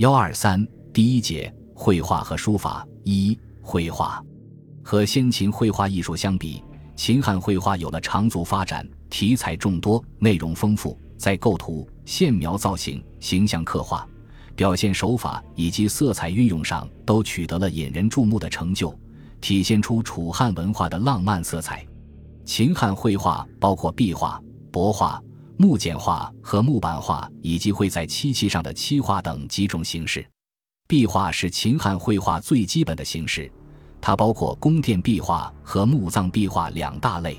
幺二三第一节绘画和书法一绘画和先秦绘画艺术相比，秦汉绘画有了长足发展，题材众多，内容丰富，在构图、线描、造型、形象刻画、表现手法以及色彩运用上都取得了引人注目的成就，体现出楚汉文化的浪漫色彩。秦汉绘画包括壁画、帛画。木简画和木板画，以及绘在漆器上的漆画等几种形式。壁画是秦汉绘画最基本的形式，它包括宫殿壁画和墓葬壁画两大类。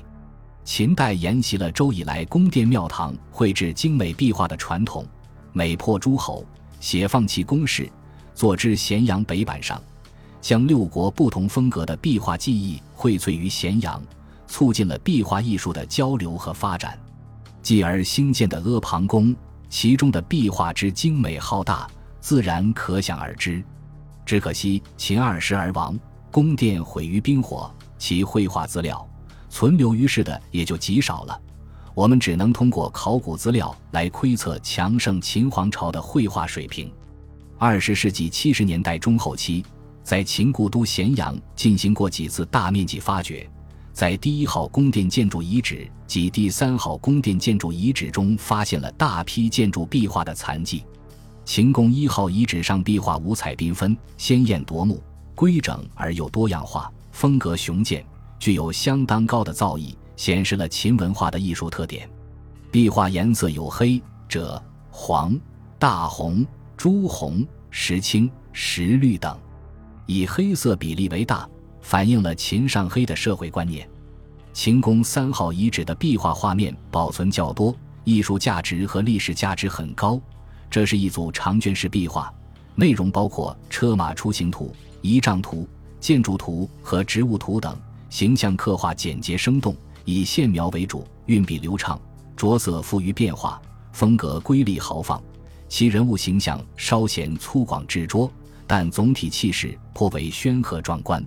秦代沿袭了周以来宫殿庙堂绘制精美壁画的传统，美破诸侯，写放其宫室，坐之咸阳北板上，将六国不同风格的壁画技艺荟萃于咸阳，促进了壁画艺术的交流和发展。继而兴建的阿房宫，其中的壁画之精美浩大，自然可想而知。只可惜秦二世而亡，宫殿毁于兵火，其绘画资料存留于世的也就极少了。我们只能通过考古资料来窥测强盛秦皇朝的绘画水平。二十世纪七十年代中后期，在秦故都咸阳进行过几次大面积发掘。在第一号宫殿建筑遗址及第三号宫殿建筑遗址中，发现了大批建筑壁画的残迹。秦宫一号遗址上壁画五彩缤纷、鲜艳夺目、规整而又多样化，风格雄健，具有相当高的造诣，显示了秦文化的艺术特点。壁画颜色有黑、赭、黄、大红、朱红、石青、石绿等，以黑色比例为大。反映了秦上黑的社会观念。秦宫三号遗址的壁画画面保存较多，艺术价值和历史价值很高。这是一组长卷式壁画，内容包括车马出行图、仪仗图、建筑图和植物图等，形象刻画简洁生动，以线描为主，运笔流畅，着色富于变化，风格瑰丽豪放。其人物形象稍显粗犷执着，但总体气势颇为轩赫壮观。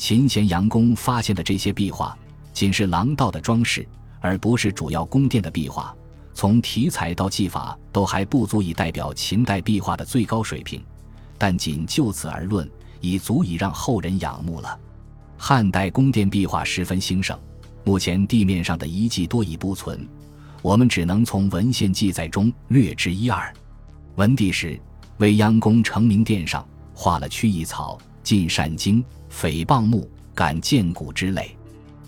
秦咸阳宫发现的这些壁画，仅是廊道的装饰，而不是主要宫殿的壁画。从题材到技法，都还不足以代表秦代壁画的最高水平。但仅就此而论，已足以让后人仰慕了。汉代宫殿壁画十分兴盛，目前地面上的遗迹多已不存，我们只能从文献记载中略知一二。文帝时，未央宫成明殿上画了曲意草、进善经。诽谤木、敢见骨之类。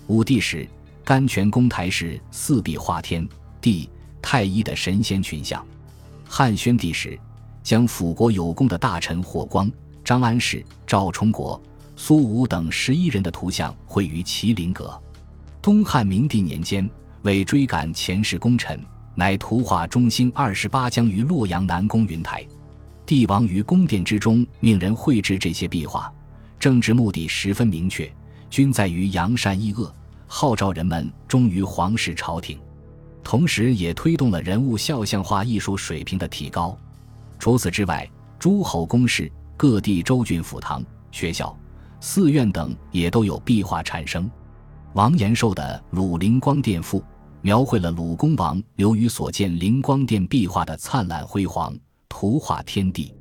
武帝时，甘泉宫台是四壁画天地、太一的神仙群像。汉宣帝时，将辅国有功的大臣霍光、张安世、赵充国、苏武等十一人的图像绘于麒麟阁。东汉明帝年间，为追赶前世功臣，乃图画中兴二十八将于洛阳南宫云台。帝王于宫殿之中，命人绘制这些壁画。政治目的十分明确，均在于扬善抑恶，号召人们忠于皇室朝廷，同时也推动了人物肖像画艺术水平的提高。除此之外，诸侯宫室、各地州郡府堂、学校、寺院等也都有壁画产生。王延寿的《鲁灵光殿赋》描绘了鲁公王刘虞所建灵光殿壁画的灿烂辉煌，图画天地，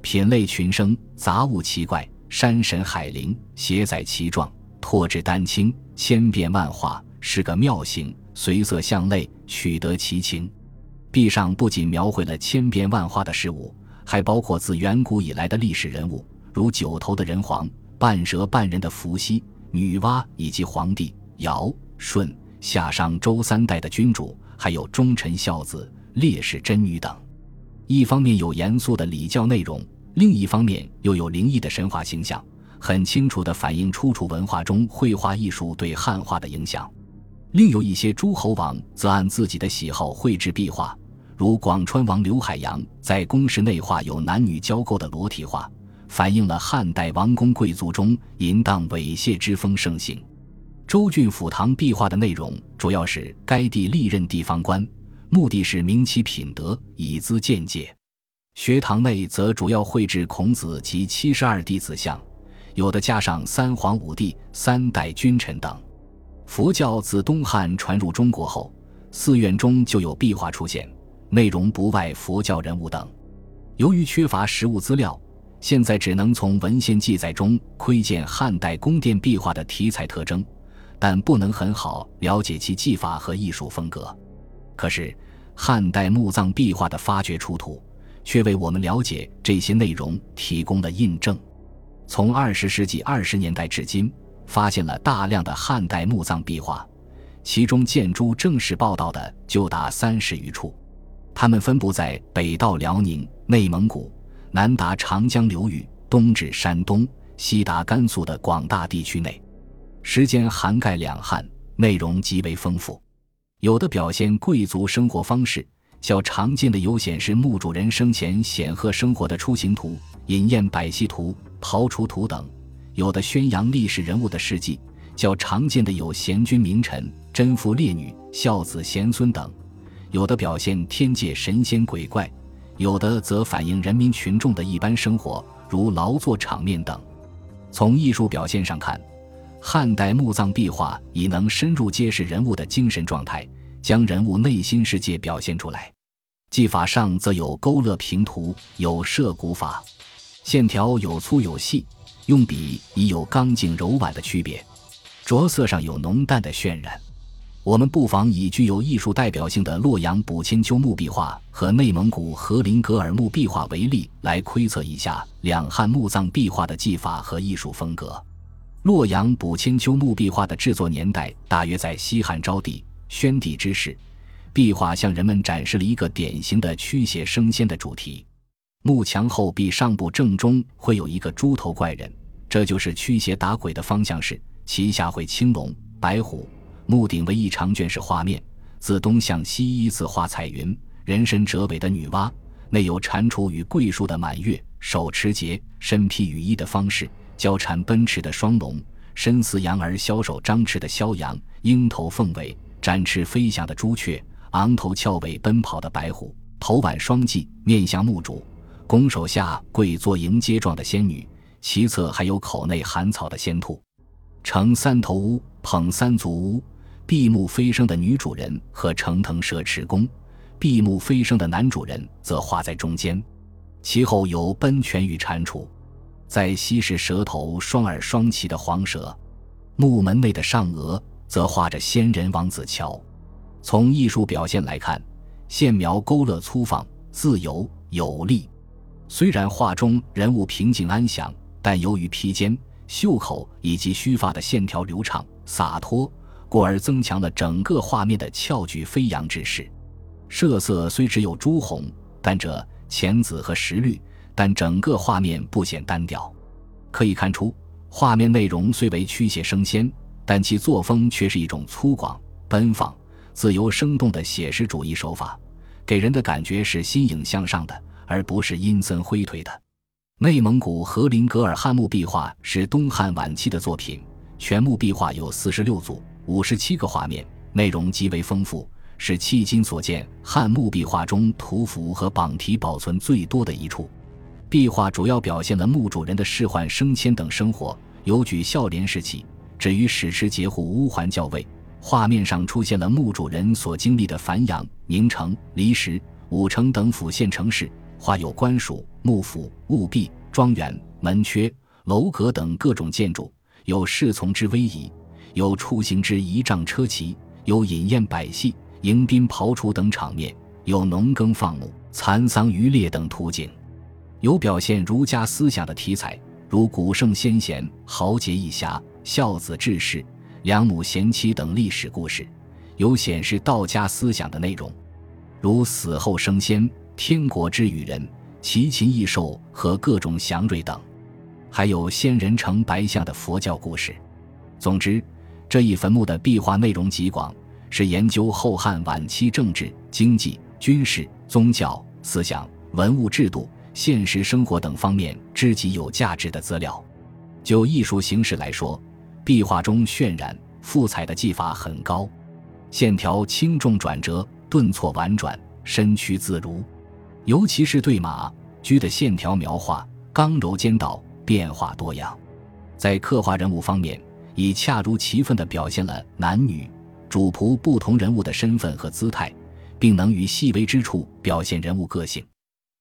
品类群生，杂物奇怪。山神海灵，携载其状，拓至丹青，千变万化，是个妙形，随色相类，取得其情。壁上不仅描绘了千变万化的事物，还包括自远古以来的历史人物，如九头的人皇、半蛇半人的伏羲、女娲以及皇帝尧、舜、夏商周三代的君主，还有忠臣孝子、烈士贞女等。一方面有严肃的礼教内容。另一方面，又有灵异的神话形象，很清楚地反映出楚文化中绘画艺术对汉画的影响。另有一些诸侯王则按自己的喜好绘制壁画，如广川王刘海洋在宫室内画有男女交媾的裸体画，反映了汉代王公贵族中淫荡猥亵之风盛行。周郡府堂壁画的内容主要是该地历任地方官，目的是明其品德，以资见解。学堂内则主要绘制孔子及七十二弟子像，有的加上三皇五帝、三代君臣等。佛教自东汉传入中国后，寺院中就有壁画出现，内容不外佛教人物等。由于缺乏实物资料，现在只能从文献记载中窥见汉代宫殿壁画的题材特征，但不能很好了解其技法和艺术风格。可是，汉代墓葬壁画的发掘出土，却为我们了解这些内容提供了印证。从二十世纪二十年代至今，发现了大量的汉代墓葬壁画，其中建筑正式报道的就达三十余处。它们分布在北到辽宁、内蒙古，南达长江流域，东至山东，西达甘肃的广大地区内，时间涵盖两汉，内容极为丰富。有的表现贵族生活方式，较常见的有显示墓主人生前显赫生活的出行图、饮宴百戏图、刨除图等；有的宣扬历史人物的事迹，较常见的有贤君名臣、贞妇烈女、孝子贤孙等；有的表现天界神仙鬼怪，有的则反映人民群众的一般生活，如劳作场面等。从艺术表现上看，汉代墓葬壁画已能深入揭示人物的精神状态，将人物内心世界表现出来。技法上则有勾勒平涂，有摄骨法，线条有粗有细，用笔已有刚劲柔婉的区别。着色上有浓淡的渲染。我们不妨以具有艺术代表性的洛阳补千秋墓壁画和内蒙古和林格尔墓壁画为例，来窥测一下两汉墓葬壁画的技法和艺术风格。洛阳补千秋墓壁画的制作年代大约在西汉昭帝、宣帝之事。壁画向人们展示了一个典型的驱邪升仙的主题。墓墙后壁上部正中会有一个猪头怪人，这就是驱邪打鬼的方向是，旗下会青龙、白虎。墓顶为一长卷式画面，自东向西依次画彩云、人身折尾的女娲，内有蟾蜍与桂树的满月，手持节，身披羽衣的方式。交缠奔驰的双龙，身似羊儿枭首张翅的枭羊，鹰头凤尾，展翅飞翔的朱雀，昂头翘尾奔跑的白虎，头挽双髻，面向墓主，拱手下跪坐迎接状的仙女，其侧还有口内含草的仙兔，呈三头乌，捧三足乌，闭目飞升的女主人和呈腾蛇持弓，闭目飞升的男主人则画在中间，其后有奔泉与蟾蜍。在西是蛇头双耳双鳍的黄蛇，墓门内的上额则画着仙人王子乔。从艺术表现来看，线描勾勒粗放、自由有力。虽然画中人物平静安详，但由于披肩、袖口以及须发的线条流畅洒脱，故而增强了整个画面的翘举飞扬之势。设色虽只有朱红、但这浅紫和石绿。但整个画面不显单调，可以看出，画面内容虽为驱邪升仙，但其作风却是一种粗犷、奔放、自由、生动的写实主义手法，给人的感觉是新颖向上的，而不是阴森灰颓的。内蒙古和林格尔汉墓壁画是东汉晚期的作品，全墓壁画有四十六组，五十七个画面，内容极为丰富，是迄今所见汉墓壁画中图幅和榜题保存最多的一处。壁画主要表现了墓主人的仕宦升迁等生活，由举孝廉时期，至于史持节户乌桓校尉。画面上出现了墓主人所经历的繁阳、宁城、离石、武城等府县城市，画有官署、幕府、务壁、庄园、门阙、楼阁等各种建筑，有侍从之威仪，有出行之仪仗车骑，有饮宴百戏、迎宾庖厨等场面，有农耕放牧、蚕桑渔猎等图景。有表现儒家思想的题材，如古圣先贤、豪杰义侠、孝子志士、良母贤妻等历史故事；有显示道家思想的内容，如死后升仙、天国之与人、奇禽异兽和各种祥瑞等；还有仙人成白象的佛教故事。总之，这一坟墓的壁画内容极广，是研究后汉晚期政治、经济、军事、宗教、思想、文物制度。现实生活等方面知己有价值的资料。就艺术形式来说，壁画中渲染复彩的技法很高，线条轻重转折，顿挫婉转，身躯自如。尤其是对马驹的线条描画刚柔兼道，变化多样。在刻画人物方面，已恰如其分地表现了男女主仆不同人物的身份和姿态，并能于细微之处表现人物个性，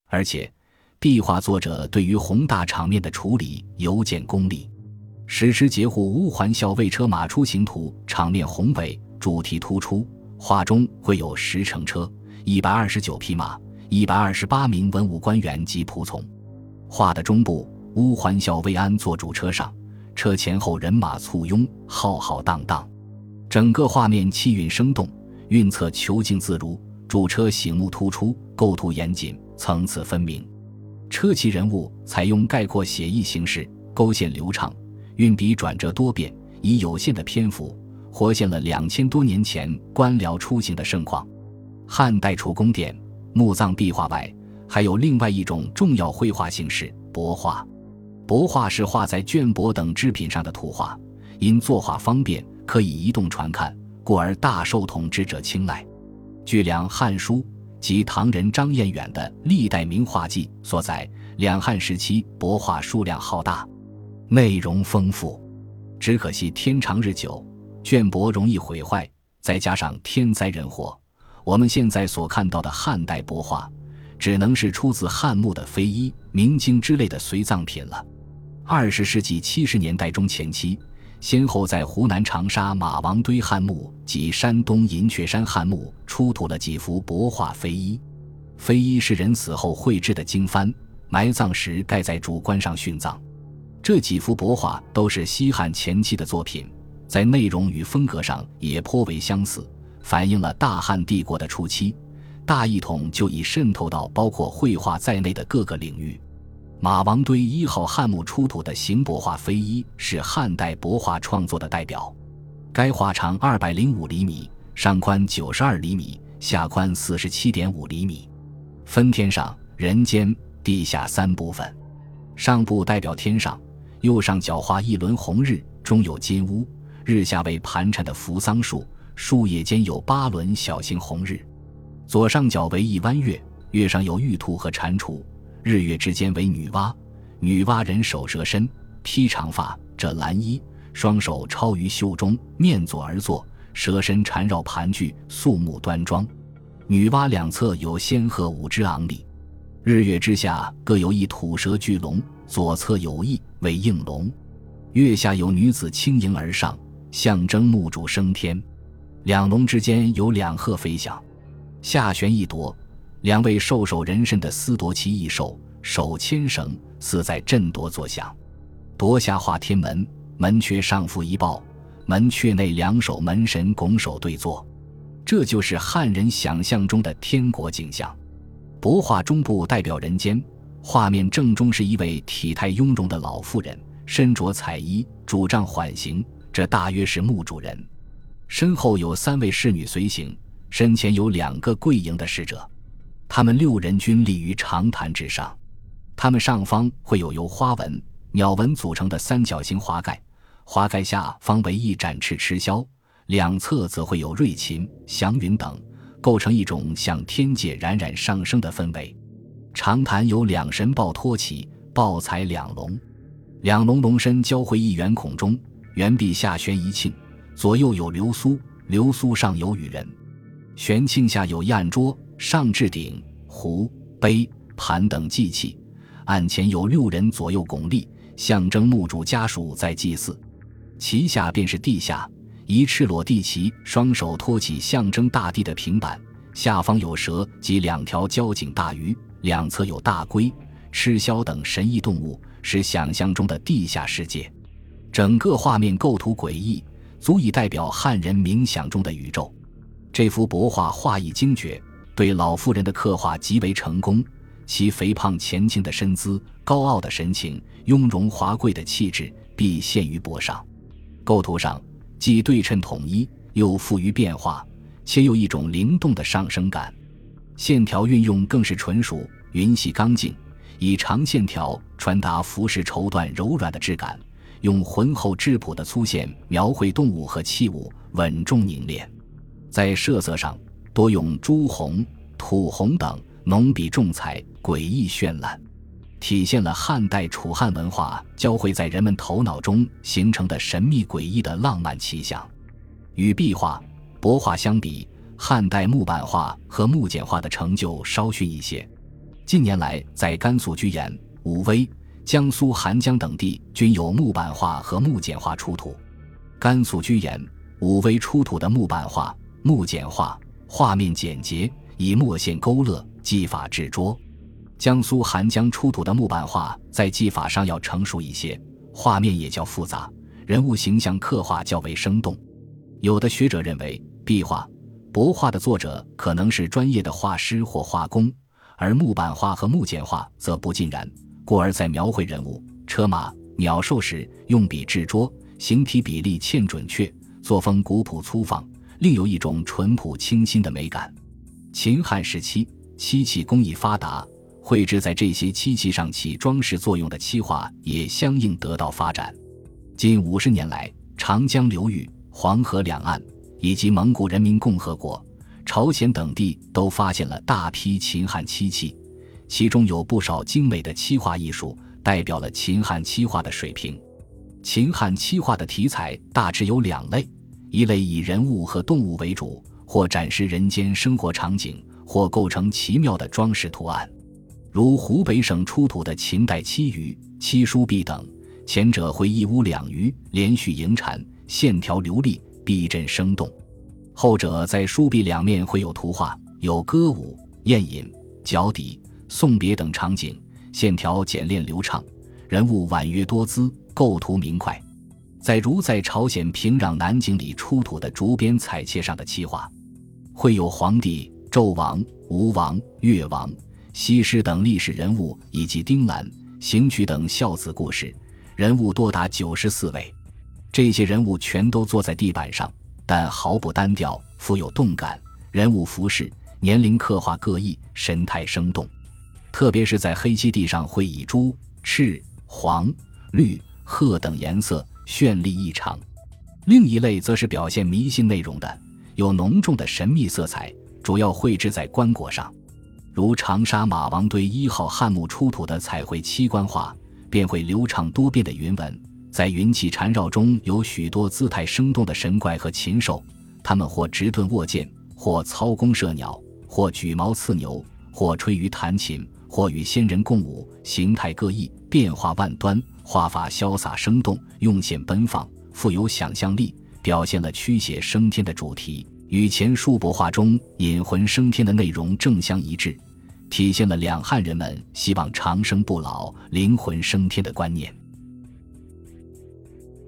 而且。壁画作者对于宏大场面的处理尤见功力。石狮节户乌环校尉车马出行图，场面宏伟，主题突出。画中会有十乘车、一百二十九匹马、一百二十八名文武官员及仆从。画的中部，乌环校尉安坐主车上，车前后人马簇拥，浩浩荡荡。整个画面气韵生动，运策遒劲自如。主车醒目突出，构图严谨，层次分明。车骑人物采用概括写意形式，勾线流畅，运笔转折多变，以有限的篇幅。活现了两千多年前官僚出行的盛况。汉代除宫殿、墓葬壁画外，还有另外一种重要绘画形式——帛画。帛画是画在绢帛等织品上的图画，因作画方便，可以移动传看，故而大受统治者青睐。据两《汉书》及唐人张彦远的《历代名画记》所载，两汉时期帛画数量浩大，内容丰富，只可惜天长日久。绢帛容易毁坏，再加上天灾人祸，我们现在所看到的汉代帛画，只能是出自汉墓的非遗、明经之类的随葬品了。二十世纪七十年代中前期，先后在湖南长沙马王堆汉墓及山东银雀山汉墓出土了几幅帛画非遗。非遗是人死后绘制的经幡，埋葬时盖在主棺上殉葬。这几幅帛画都是西汉前期的作品。在内容与风格上也颇为相似，反映了大汉帝国的初期，大一统就已渗透到包括绘画在内的各个领域。马王堆一号汉墓出土的行帛画飞衣是汉代帛画创作的代表，该画长二百零五厘米，上宽九十二厘米，下宽四十七点五厘米，分天上、人间、地下三部分。上部代表天上，右上角画一轮红日，中有金乌。日下为盘缠的扶桑树，树叶间有八轮小型红日；左上角为一弯月，月上有玉兔和蟾蜍；日月之间为女娲，女娲人手蛇身，披长发，着蓝衣，双手抄于袖中，面左而坐，蛇身缠绕盘踞，肃穆端庄。女娲两侧有仙鹤五只昂立，日月之下各有一土蛇巨龙，左侧有翼为应龙，月下有女子轻盈而上。象征墓主升天，两龙之间有两鹤飞翔，下悬一铎，两位兽首人身的司铎骑一兽，手牵绳，似在震铎作响。铎下画天门，门阙上附一抱，门阙内两手门神拱手对坐，这就是汉人想象中的天国景象。帛画中部代表人间，画面正中是一位体态雍容的老妇人，身着彩衣，拄杖缓行。这大约是墓主人，身后有三位侍女随行，身前有两个跪迎的侍者，他们六人均立于长坛之上，他们上方会有由花纹、鸟纹组成的三角形花盖，花盖下方为一展翅持枭，两侧则会有瑞禽、祥云等，构成一种向天界冉冉上升的氛围。长坛有两神抱托起，抱彩两龙，两龙龙身交汇一圆孔中。圆壁下悬一磬，左右有流苏，流苏上有羽人。悬磬下有一案桌，上置鼎、壶、杯、盘等祭器。案前有六人左右拱立，象征墓主家属在祭祀。其下便是地下，一赤裸地旗，双手托起象征大地的平板，下方有蛇及两条交颈大鱼，两侧有大龟、赤枭等神异动物，是想象中的地下世界。整个画面构图诡异，足以代表汉人冥想中的宇宙。这幅帛画画意精绝，对老妇人的刻画极为成功。其肥胖前倾的身姿、高傲的神情、雍容华贵的气质，必现于帛上。构图上既对称统一，又富于变化，且有一种灵动的上升感。线条运用更是纯熟、匀细、刚劲，以长线条传达服饰绸缎柔软的质感。用浑厚质朴的粗线描绘动物和器物，稳重凝练。在设色上，多用朱红、土红等浓笔重彩，诡异绚烂，体现了汉代楚汉文化交汇在人们头脑中形成的神秘诡异的浪漫气象。与壁画、帛画相比，汉代木板画和木简画的成就稍逊一些。近年来，在甘肃居延、武威、江苏韩江等地均有木版画和木简画出土。甘肃居延、武威出土的木版画、木简画，画面简洁，以墨线勾勒，技法执拙。江苏韩江出土的木版画在技法上要成熟一些，画面也较复杂，人物形象刻画较为生动。有的学者认为，壁画、帛画的作者可能是专业的画师或画工，而木版画和木简画则不尽然，故而在描绘人物、车马、鸟兽时，用笔制拙，形体比例欠准确，作风古朴粗放，另有一种淳朴清新的美感。秦汉时期，漆器工艺发达。绘制在这些漆器上起装饰作用的漆画也相应得到发展。近五十年来，长江流域、黄河两岸以及蒙古人民共和国、朝鲜等地都发现了大批秦汉漆器，其中有不少精美的漆画艺术，代表了秦汉漆画的水平。秦汉漆画的题材大致有两类：一类以人物和动物为主，或展示人间生活场景，或构成奇妙的装饰图案。如湖北省出土的秦代漆鱼、漆书壁等，前者会一乌两鱼连续迎蝉，线条流利，逼真生动；后者在书壁两面会有图画，有歌舞、宴饮、脚底、送别等场景，线条简练流畅，人物婉约多姿，构图明快。在如在朝鲜平壤南景里出土的竹编彩切上的漆画，会有皇帝、纣王、吴王、越王。西施等历史人物以及丁兰、刑渠等孝子故事，人物多达九十四位。这些人物全都坐在地板上，但毫不单调，富有动感。人物服饰、年龄刻画各异，神态生动。特别是在黑漆地上，会以朱、赤、黄、绿、褐等颜色绚丽异常。另一类则是表现迷信内容的，有浓重的神秘色彩，主要绘制在棺椁上。如长沙马王堆一号汉墓出土的彩绘漆棺画，便会流畅多变的云纹，在云气缠绕中有许多姿态生动的神怪和禽兽，他们或直盾握剑，或操弓射鸟，或举矛刺牛，或吹竽弹琴，或与仙人共舞，形态各异，变化万端，画法潇洒生动，用线奔放，富有想象力，表现了驱邪升天的主题，与前述帛画中引魂升天的内容正相一致。体现了两汉人们希望长生不老、灵魂升天的观念。